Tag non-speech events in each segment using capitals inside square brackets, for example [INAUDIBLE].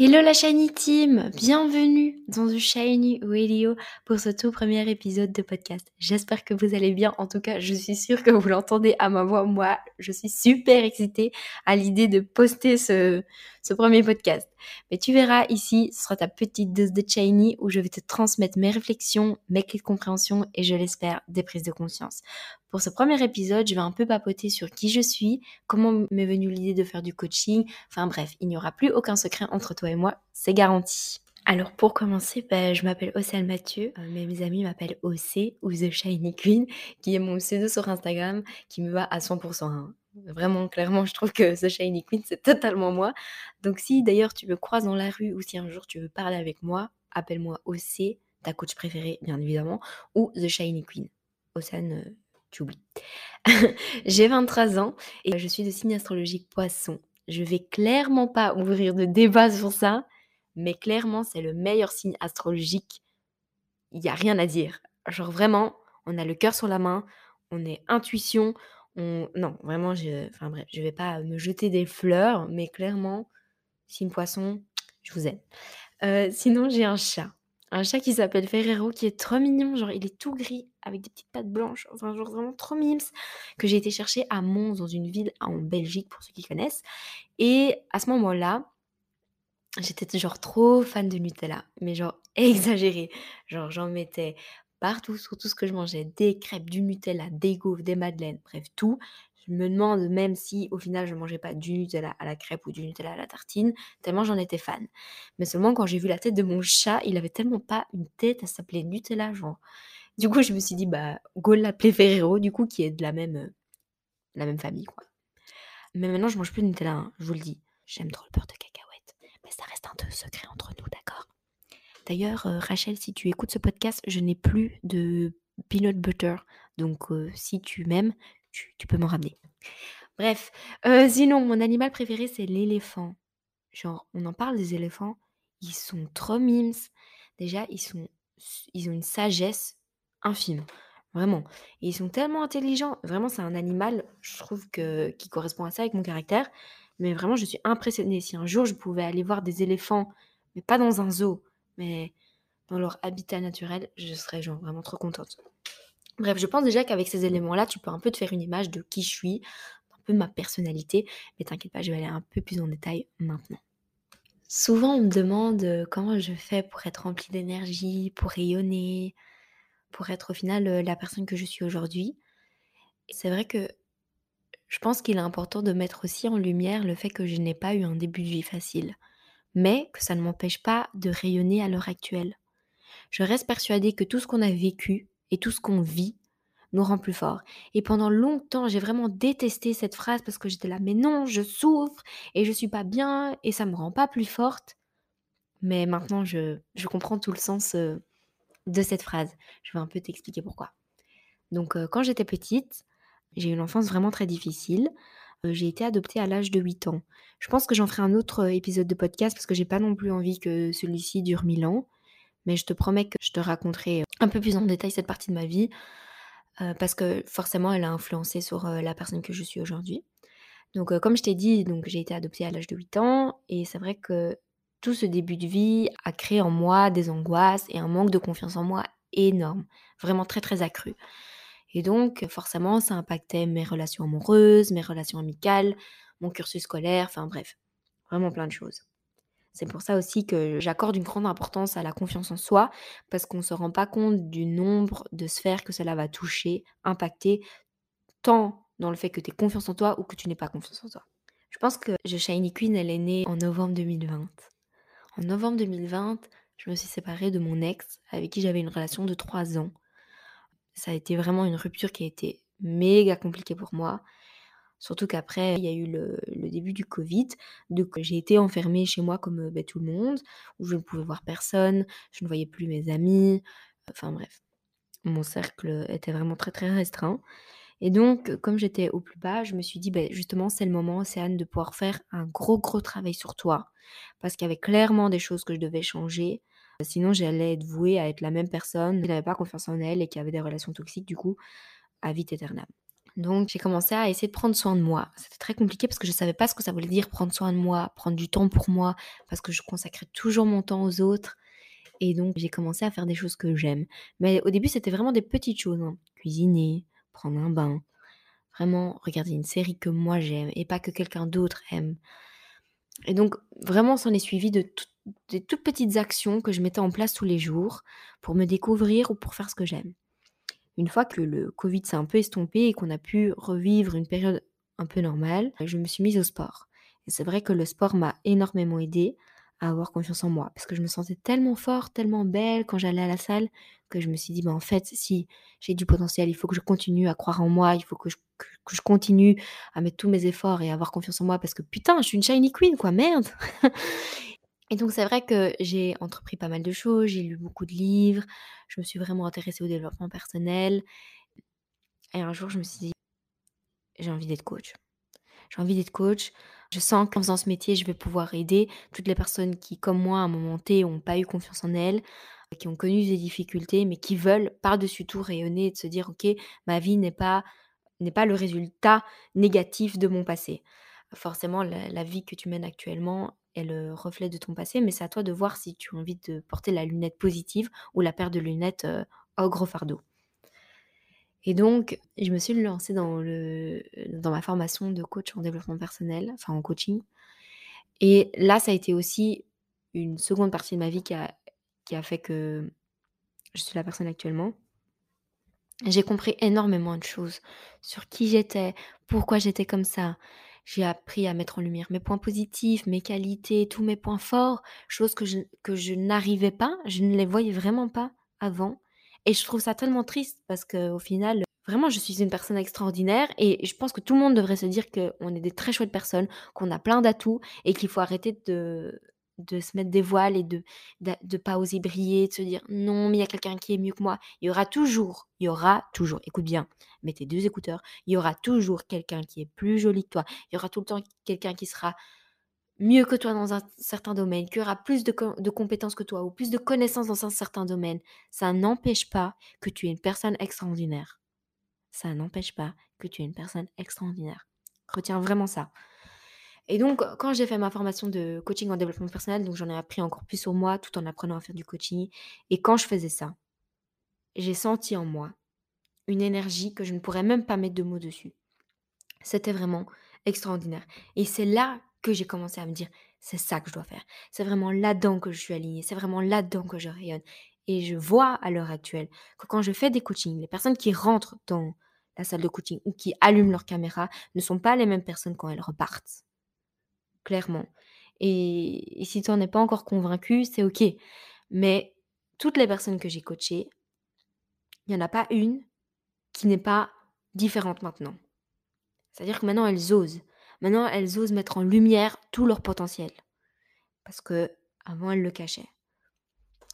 Hello la Shiny Team, bienvenue dans The Shiny Radio pour ce tout premier épisode de podcast. J'espère que vous allez bien, en tout cas je suis sûre que vous l'entendez à ma voix. Moi, je suis super excitée à l'idée de poster ce, ce premier podcast. Mais tu verras ici, ce sera ta petite dose de Shiny où je vais te transmettre mes réflexions, mes clés de compréhension et je l'espère des prises de conscience. Pour ce premier épisode, je vais un peu papoter sur qui je suis, comment m'est venue l'idée de faire du coaching. Enfin bref, il n'y aura plus aucun secret entre toi et moi, c'est garanti. Alors pour commencer, ben, je m'appelle Océane Mathieu, euh, mais mes amis m'appellent OC ou The Shiny Queen, qui est mon pseudo sur Instagram, qui me va à 100%. Hein. Vraiment, clairement, je trouve que The Shiny Queen, c'est totalement moi. Donc si d'ailleurs tu me croises dans la rue ou si un jour tu veux parler avec moi, appelle-moi OC, ta coach préférée bien évidemment, ou The Shiny Queen. Océane, euh, tu oublies. [LAUGHS] J'ai 23 ans et je suis de signe astrologique poisson. Je vais clairement pas ouvrir de débat sur ça, mais clairement, c'est le meilleur signe astrologique. Il n'y a rien à dire. Genre vraiment, on a le cœur sur la main, on est intuition, on... Non, vraiment, je... Enfin bref, je vais pas me jeter des fleurs, mais clairement, signe poisson, je vous aime. Euh, sinon, j'ai un chat un chat qui s'appelle Ferrero qui est trop mignon, genre il est tout gris avec des petites pattes blanches, enfin genre vraiment trop mimes, que j'ai été chercher à Mons dans une ville en Belgique pour ceux qui connaissent. Et à ce moment-là, j'étais genre trop fan de Nutella, mais genre [LAUGHS] exagéré. Genre j'en mettais partout sur tout ce que je mangeais, des crêpes, du Nutella, des gaufres, des madeleines, bref tout. Je me demande même si au final je mangeais pas du Nutella à la crêpe ou du Nutella à la tartine, tellement j'en étais fan. Mais seulement quand j'ai vu la tête de mon chat, il avait tellement pas une tête, à s'appeler Nutella, genre. Du coup, je me suis dit, bah, go l'appeler Ferrero, du coup, qui est de la même, euh, la même famille, quoi. Mais maintenant, je mange plus de Nutella, hein, je vous le dis. J'aime trop le beurre de cacahuète. Mais ça reste un peu secret entre nous, d'accord? D'ailleurs, euh, Rachel, si tu écoutes ce podcast, je n'ai plus de peanut butter. Donc, euh, si tu m'aimes, tu, peux m'en ramener. Bref, euh, sinon, mon animal préféré, c'est l'éléphant. Genre, on en parle des éléphants, ils sont trop mimes. Déjà, ils, sont, ils ont une sagesse infime. Vraiment. Et ils sont tellement intelligents. Vraiment, c'est un animal, je trouve, que, qui correspond à ça avec mon caractère. Mais vraiment, je suis impressionnée. Si un jour, je pouvais aller voir des éléphants, mais pas dans un zoo, mais dans leur habitat naturel, je serais genre vraiment trop contente. Bref, je pense déjà qu'avec ces éléments-là, tu peux un peu te faire une image de qui je suis, un peu ma personnalité, mais t'inquiète pas, je vais aller un peu plus en détail maintenant. Souvent, on me demande euh, comment je fais pour être remplie d'énergie, pour rayonner, pour être au final euh, la personne que je suis aujourd'hui. C'est vrai que je pense qu'il est important de mettre aussi en lumière le fait que je n'ai pas eu un début de vie facile, mais que ça ne m'empêche pas de rayonner à l'heure actuelle. Je reste persuadée que tout ce qu'on a vécu, et tout ce qu'on vit nous rend plus forts. Et pendant longtemps, j'ai vraiment détesté cette phrase parce que j'étais là, mais non, je souffre et je suis pas bien et ça me rend pas plus forte. Mais maintenant, je, comprends tout le sens euh, de cette phrase. Je vais un peu t'expliquer pourquoi. Donc, euh, quand j'étais petite, j'ai eu une enfance vraiment très difficile. Euh, j'ai été adoptée à l'âge de 8 ans. Je pense que j'en ferai un autre épisode de podcast parce que j'ai pas non plus envie que celui-ci dure 1000 ans mais je te promets que je te raconterai un peu plus en détail cette partie de ma vie, euh, parce que forcément, elle a influencé sur euh, la personne que je suis aujourd'hui. Donc, euh, comme je t'ai dit, donc j'ai été adoptée à l'âge de 8 ans, et c'est vrai que tout ce début de vie a créé en moi des angoisses et un manque de confiance en moi énorme, vraiment très très accru. Et donc, forcément, ça impactait mes relations amoureuses, mes relations amicales, mon cursus scolaire, enfin bref, vraiment plein de choses. C'est pour ça aussi que j'accorde une grande importance à la confiance en soi, parce qu'on ne se rend pas compte du nombre de sphères que cela va toucher, impacter, tant dans le fait que tu aies confiance en toi ou que tu n'aies pas confiance en toi. Je pense que The Shiny Queen, elle est née en novembre 2020. En novembre 2020, je me suis séparée de mon ex, avec qui j'avais une relation de trois ans. Ça a été vraiment une rupture qui a été méga compliquée pour moi. Surtout qu'après, il y a eu le, début du Covid, donc j'ai été enfermée chez moi comme bah, tout le monde, où je ne pouvais voir personne, je ne voyais plus mes amis, enfin bref. Mon cercle était vraiment très très restreint. Et donc, comme j'étais au plus bas, je me suis dit, bah, justement, c'est le moment, Océane, de pouvoir faire un gros gros travail sur toi, parce qu'il y avait clairement des choses que je devais changer. Sinon, j'allais être vouée à être la même personne qui n'avait pas confiance en elle et qui avait des relations toxiques, du coup, à vite éternelle. Donc j'ai commencé à essayer de prendre soin de moi. C'était très compliqué parce que je ne savais pas ce que ça voulait dire prendre soin de moi, prendre du temps pour moi, parce que je consacrais toujours mon temps aux autres. Et donc j'ai commencé à faire des choses que j'aime. Mais au début c'était vraiment des petites choses. hein. Cuisiner, prendre un bain, vraiment regarder une série que moi j'aime et pas que quelqu'un d'autre aime. Et donc vraiment s'en est suivi de tout- des toutes petites actions que je mettais en place tous les jours pour me découvrir ou pour faire ce que j'aime. Une fois que le Covid s'est un peu estompé et qu'on a pu revivre une période un peu normale, je me suis mise au sport. Et c'est vrai que le sport m'a énormément aidée à avoir confiance en moi parce que je me sentais tellement forte, tellement belle quand j'allais à la salle que je me suis dit, bah, en fait, si j'ai du potentiel, il faut que je continue à croire en moi, il faut que je, je continue à mettre tous mes efforts et avoir confiance en moi parce que putain, je suis une shiny queen, quoi, merde. Et donc c'est vrai que j'ai entrepris pas mal de choses, j'ai lu beaucoup de livres, je me suis vraiment intéressée au développement personnel. Et un jour, je me suis dit, j'ai envie d'être coach. J'ai envie d'être coach. Je sens qu'en faisant ce métier, je vais pouvoir aider toutes les personnes qui, comme moi, à un moment T, n'ont pas eu confiance en elles, qui ont connu des difficultés, mais qui veulent par-dessus tout rayonner et de se dire, OK, ma vie n'est pas, n'est pas le résultat négatif de mon passé. Forcément, la, la vie que tu mènes actuellement le reflet de ton passé, mais c'est à toi de voir si tu as envie de porter la lunette positive ou la paire de lunettes euh, au gros fardeau. Et donc, je me suis lancée dans, le, dans ma formation de coach en développement personnel, enfin en coaching. Et là, ça a été aussi une seconde partie de ma vie qui a, qui a fait que je suis la personne actuellement. J'ai compris énormément de choses sur qui j'étais, pourquoi j'étais comme ça. J'ai appris à mettre en lumière mes points positifs, mes qualités, tous mes points forts, choses que je, que je n'arrivais pas, je ne les voyais vraiment pas avant. Et je trouve ça tellement triste parce qu'au final, vraiment, je suis une personne extraordinaire et je pense que tout le monde devrait se dire qu'on est des très chouettes personnes, qu'on a plein d'atouts et qu'il faut arrêter de, de se mettre des voiles et de de pas oser briller, de se dire: «Non, mais il y a quelqu'un qui est mieux que moi». Il y aura toujours, il y aura toujours, écoute bien, mets tes 2 écouteurs, il y aura toujours quelqu'un qui est plus joli que toi. Il y aura tout le temps quelqu'un qui sera mieux que toi dans un certain domaine, qui aura plus de de compétences que toi ou plus de connaissances dans un certain domaine. Ça n'empêche pas que tu es une personne extraordinaire. Ça n'empêche pas que tu es une personne extraordinaire. Retiens vraiment ça. Et donc, quand j'ai fait ma formation de coaching en développement personnel, donc j'en ai appris encore plus sur moi tout en apprenant à faire du coaching. Et quand je faisais ça, j'ai senti en moi une énergie que je ne pourrais même pas mettre de mots dessus. C'était vraiment extraordinaire. Et c'est là que j'ai commencé à me dire, c'est ça que je dois faire. C'est vraiment là-dedans que je suis alignée. C'est vraiment là-dedans que je rayonne. Et je vois à l'heure actuelle que quand je fais des coachings, les personnes qui rentrent dans la salle de coaching ou qui allument leur caméra ne sont pas les mêmes personnes quand elles repartent clairement. Et, si tu n'en es pas encore convaincu, c'est OK. Mais toutes les personnes que j'ai coachées, il n'y en a pas une qui n'est pas différente maintenant. C'est-à-dire que maintenant, elles osent. Maintenant, elles osent mettre en lumière tout leur potentiel. Parce que avant, elles le cachaient.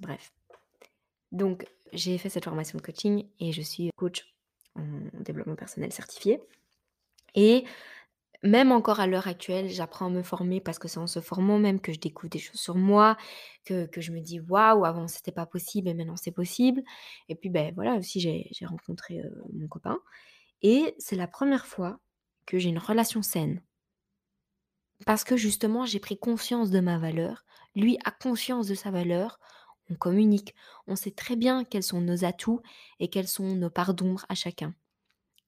Bref. Donc, j'ai fait cette formation de coaching et je suis coach en développement personnel certifié. Et même encore à l'heure actuelle, j'apprends à me former parce que c'est en se formant même que je découvre des choses sur moi, que, que je me dis waouh, avant c'était pas possible et maintenant c'est possible. Et puis ben voilà, aussi j'ai rencontré mon copain et c'est la première fois que j'ai une relation saine. Parce que justement, j'ai pris conscience de ma valeur, lui a conscience de sa valeur, on communique, on sait très bien quels sont nos atouts et quelles sont nos parts d'ombre à chacun.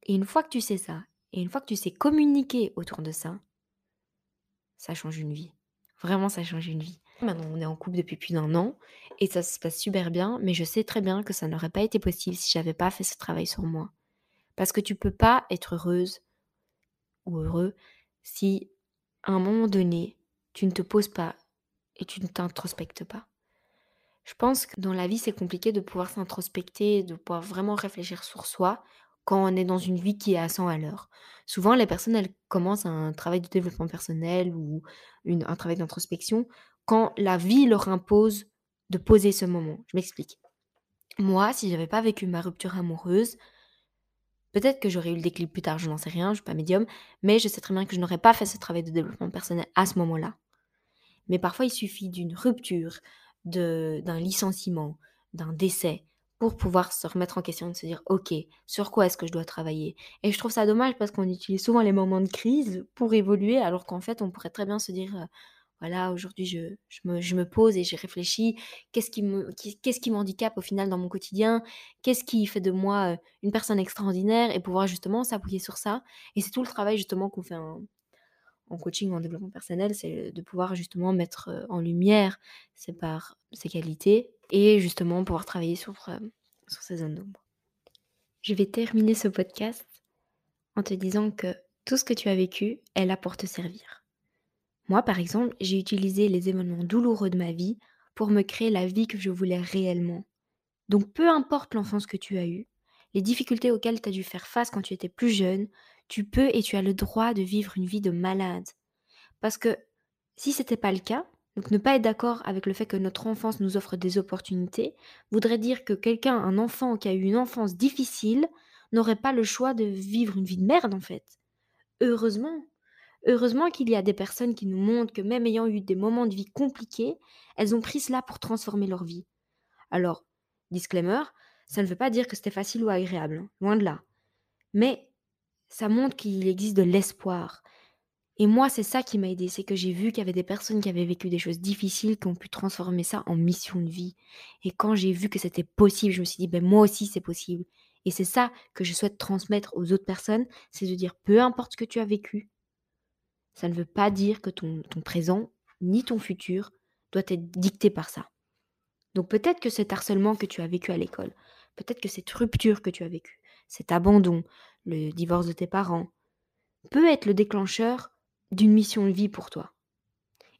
Et une fois que tu sais ça, et une fois que tu sais communiquer autour de ça, ça change une vie. Vraiment, ça change une vie. Maintenant, on est en couple depuis plus d'un an et ça se passe super bien, mais je sais très bien que ça n'aurait pas été possible si j'avais pas fait ce travail sur moi. Parce que tu peux pas être heureuse ou heureux si à un moment donné, tu ne te poses pas et tu ne t'introspectes pas. Je pense que dans la vie, c'est compliqué de pouvoir s'introspecter, de pouvoir vraiment réfléchir sur soi quand on est dans une vie qui est à 100 à l'heure. Souvent, les personnes, elles commencent un travail de développement personnel ou un travail d'introspection quand la vie leur impose de poser ce moment. Je m'explique. Moi, si j'avais pas vécu ma rupture amoureuse, peut-être que j'aurais eu le déclic plus tard, je n'en sais rien, je suis pas médium, mais je sais très bien que je n'aurais pas fait ce travail de développement personnel à ce moment-là. Mais parfois, il suffit d'une rupture, d'un licenciement, d'un décès pour pouvoir se remettre en question et se dire ok, sur quoi est-ce que je dois travailler? Et je trouve ça dommage parce qu'on utilise souvent les moments de crise pour évoluer alors qu'en fait on pourrait très bien se dire voilà, aujourd'hui je, je, me, pose et j'ai réfléchi, qu'est-ce qui, me, m'handicape au final dans mon quotidien, qu'est-ce qui fait de moi une personne extraordinaire? Et pouvoir justement s'appuyer sur ça. Et c'est tout le travail justement qu'on fait en, en coaching, en développement personnel, c'est de pouvoir justement mettre en lumière ses parts, ses qualités et justement pouvoir travailler sur, euh, sur ces zones d'ombre. Je vais terminer ce podcast en te disant que tout ce que tu as vécu est là pour te servir. Moi, par exemple, j'ai utilisé les événements douloureux de ma vie pour me créer la vie que je voulais réellement. Donc peu importe l'enfance que tu as eue, les difficultés auxquelles tu as dû faire face quand tu étais plus jeune, tu peux et tu as le droit de vivre une vie de malade. Parce que si ce n'était pas le cas, donc ne pas être d'accord avec le fait que notre enfance nous offre des opportunités voudrait dire que quelqu'un, un enfant qui a eu une enfance difficile, n'aurait pas le choix de vivre une vie de merde en fait. Heureusement. Heureusement qu'il y a des personnes qui nous montrent que même ayant eu des moments de vie compliqués, elles ont pris cela pour transformer leur vie. Alors, disclaimer, ça ne veut pas dire que c'était facile ou agréable, hein, loin de là. Mais ça montre qu'il existe de l'espoir. Et moi, c'est ça qui m'a aidé, c'est que j'ai vu qu'il y avait des personnes qui avaient vécu des choses difficiles, qui ont pu transformer ça en mission de vie. Et quand j'ai vu que c'était possible, je me suis dit, ben moi aussi c'est possible. Et c'est ça que je souhaite transmettre aux autres personnes, c'est de dire, peu importe ce que tu as vécu, ça ne veut pas dire que ton, ton présent ni ton futur doit être dicté par ça. Donc peut-être que cet harcèlement que tu as vécu à l'école, peut-être que cette rupture que tu as vécue, cet abandon, le divorce de tes parents, peut être le déclencheur d'une mission de vie pour toi.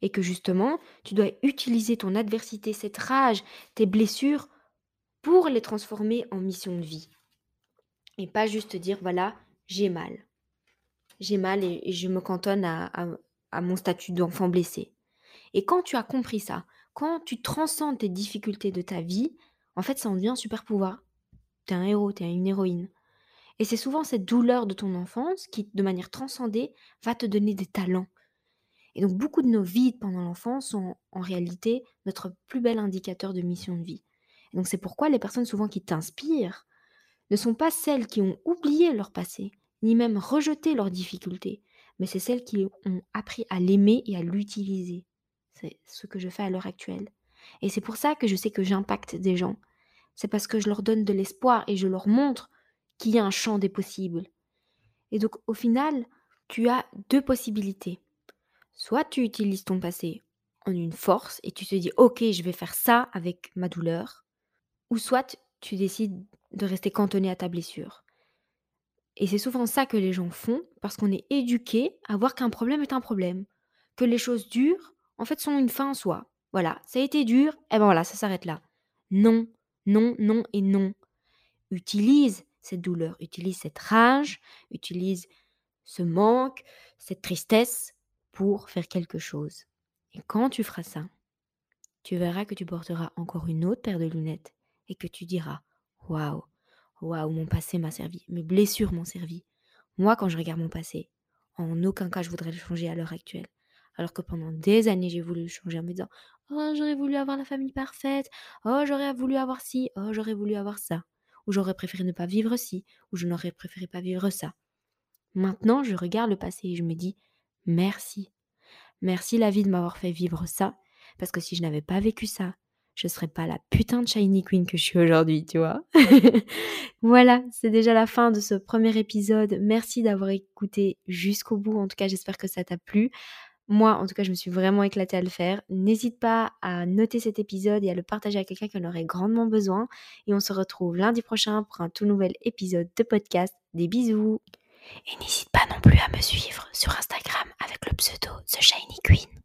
Et que justement, tu dois utiliser ton adversité, cette rage, tes blessures, pour les transformer en mission de vie. Et pas juste dire, voilà, j'ai mal. J'ai mal et, je me cantonne à, mon statut d'enfant blessé. Et quand tu as compris ça, quand tu transcends tes difficultés de ta vie, en fait, ça en devient un super pouvoir. T'es un héros, t'es une héroïne. Et c'est souvent cette douleur de ton enfance qui, de manière transcendée, va te donner des talents. Et donc beaucoup de nos vies pendant l'enfance sont en réalité notre plus bel indicateur de mission de vie. Et donc c'est pourquoi les personnes souvent qui t'inspirent ne sont pas celles qui ont oublié leur passé, ni même rejeté leurs difficultés, mais c'est celles qui ont appris à l'aimer et à l'utiliser. C'est ce que je fais à l'heure actuelle. Et c'est pour ça que je sais que j'impacte des gens. C'est parce que je leur donne de l'espoir et je leur montre qu'il y a un champ des possibles. Et donc au final, tu as deux possibilités. Soit tu utilises ton passé en une force et tu te dis ok je vais faire ça avec ma douleur, ou soit tu décides de rester cantonné à ta blessure. Et c'est souvent ça que les gens font parce qu'on est éduqué à voir qu'un problème est un problème, que les choses dures en fait sont une fin en soi. Voilà, ça a été dur, et ben voilà, ça s'arrête là. Non, non, non et non. Utilise cette douleur, utilise cette rage, utilise ce manque, cette tristesse pour faire quelque chose. Et quand tu feras ça, tu verras que tu porteras encore une autre paire de lunettes et que tu diras Waouh, waouh, mon passé m'a servi, mes blessures m'ont servi. Moi, quand je regarde mon passé, en aucun cas je voudrais le changer à l'heure actuelle. Alors que pendant des années, j'ai voulu le changer en me disant Oh, j'aurais voulu avoir la famille parfaite. Oh, j'aurais voulu avoir ci. Oh, j'aurais voulu avoir ça ou j'aurais préféré ne pas vivre ci, ou je n'aurais préféré pas vivre ça. Maintenant, je regarde le passé et je me dis merci. Merci la vie de m'avoir fait vivre ça, parce que si je n'avais pas vécu ça, je serais pas la putain de shiny queen que je suis aujourd'hui, tu vois. [LAUGHS] voilà, c'est déjà la fin de ce premier épisode. Merci d'avoir écouté jusqu'au bout. En tout cas, j'espère que ça t'a plu. Moi, en tout cas, je me suis vraiment éclatée à le faire. N'hésite pas à noter cet épisode et à le partager à quelqu'un qui en aurait grandement besoin. Et on se retrouve lundi prochain pour un tout nouvel épisode de podcast. Des bisous Et n'hésite pas non plus à me suivre sur Instagram avec le pseudo The Shiny Queen.